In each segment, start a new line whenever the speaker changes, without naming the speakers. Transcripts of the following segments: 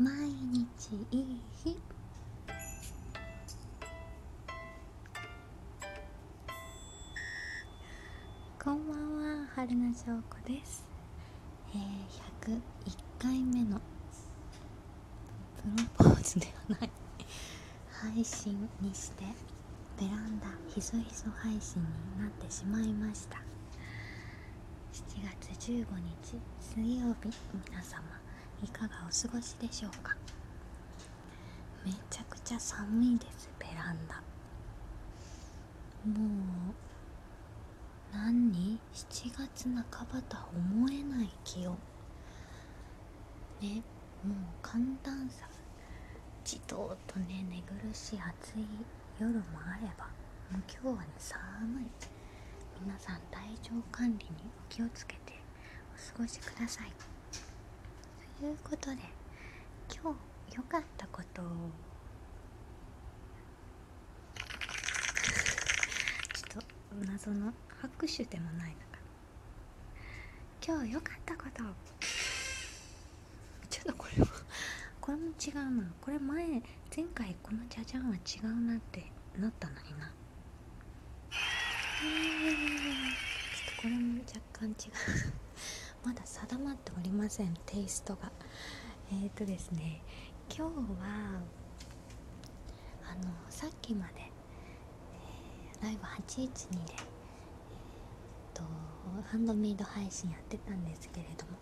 毎日いい日。こんばんは春名翔子です、えー、101回目のプロポーズではない配信にしてベランダひそひそ配信になってしまいました。7月15日水曜日皆様。いかがお過ごしでしょうか？めちゃくちゃ寒いですベランダ。もう何に7月半ばとは思えない気温。ねもう寒暖差。じとーとね寝苦しい暑い夜もあればもう今日はね寒い。皆さん体調管理にお気をつけてお過ごしください。いうことで今日良かったことを。ちょっと謎の拍手でもないのか今日良かったことちょっとこれはこれも違うな。これ前前回このじゃじゃんは違うなってなったのにな。ちょっとこれも若干違う。まだ定まっておりません。テイストが。えーとですね今日はあのさっきまで、えーライブ812で、えーとハンドメイド配信やってたんですけれども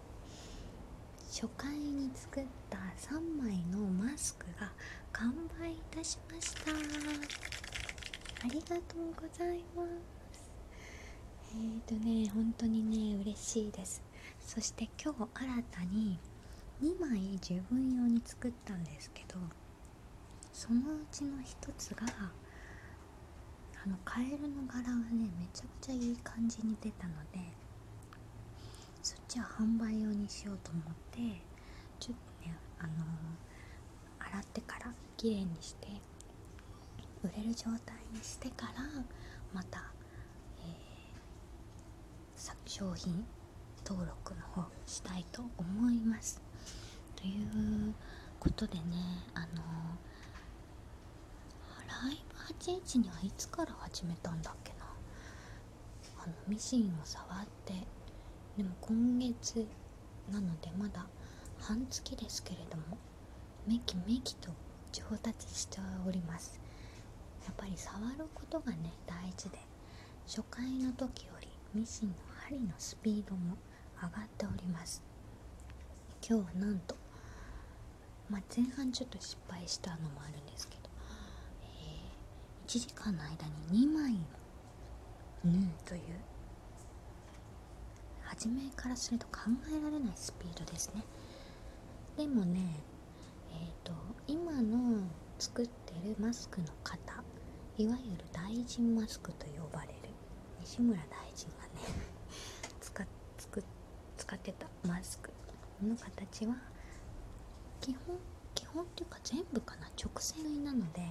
初回に作った3枚のマスクが完売いたしました。ありがとうございます。えーとね本当にね嬉しいです。そして今日新たに2枚自分用に作ったんですけどそのうちの1つがあのカエルの柄がねめちゃくちゃいい感じに出たのでそっちは販売用にしようと思ってちょっとねあの洗ってから綺麗にして売れる状態にしてからまた、えー商品登録の方したいと思います。ということでねあのライブ81にはいつから始めたんだっけな。あのミシンを触って。でも今月なのでまだ半月ですけれどもめきめきと上達しております。やっぱり触ることがね大事で初回の時よりミシンの針のスピードも上がっております。今日はなんと、まあ、前半ちょっと失敗したのもあるんですけど、え1時間の間に2枚縫うという初めからすると考えられないスピードですね。でもねえっ、と今の作ってるマスクの型いわゆる大臣マスクと呼ばれる西村大臣がね使ってたマスク。の形は基本基本っていうか全部かな。直線縫いなので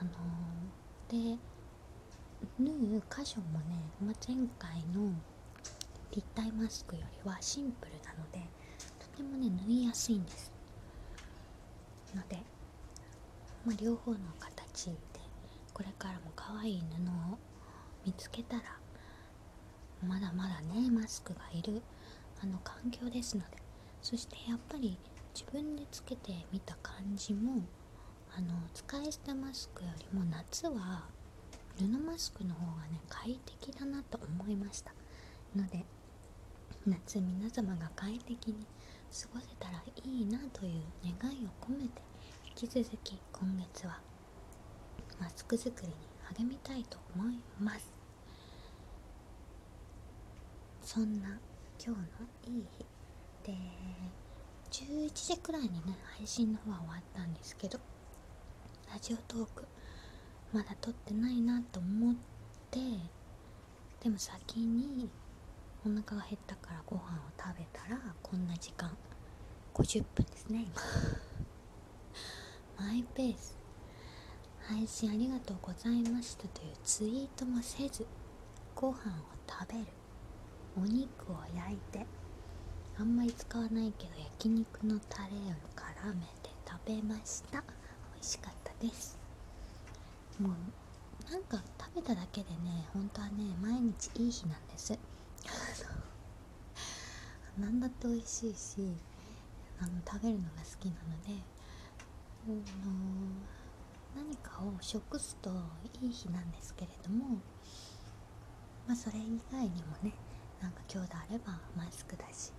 あのーで縫う箇所もね、まあ、前回の立体マスクよりはシンプルなのでとてもね縫いやすいんです。ので、まあ、両方の形でこれからも可愛い布を見つけたらまだまだねマスクがいるあの環境ですのでそしてやっぱり自分でつけてみた感じもあの使い捨てマスクよりも夏は布マスクの方がね快適だなと思いました。ので夏皆様が快適に過ごせたらいいなという願いを込めて引き続き今月はマスク作りに励みたいと思います。そんな今日のいい日で11時くらいにね配信の方は終わったんですけどラジオトークまだ撮ってないなと思ってでも先にお腹が減ったからご飯を食べたらこんな時間50分ですね今。マイペース。配信ありがとうございましたというツイートもせずご飯を食べる。お肉を焼いてあんまり使わないけど焼肉のタレからラーメンで食べました。美味しかったです。もうなんか食べただけでね本当はね毎日いい日なんです。何だって美味しいしあの食べるのが好きなので、あの何かを食すといい日なんですけれどもまあそれ以外にもねなんか今日であればマスクだし。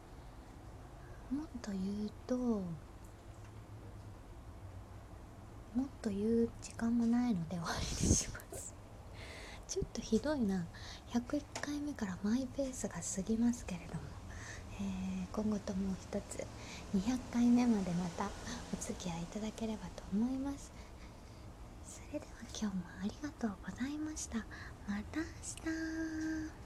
もっと言うともっと言う時間もないので終わりにします。ちょっとひどいな。101回目からマイペースが過ぎますけれども、えー、今後ともう一つ。200回目までまたお付き合いいただければと思います。それでは今日もありがとうございました。また明日。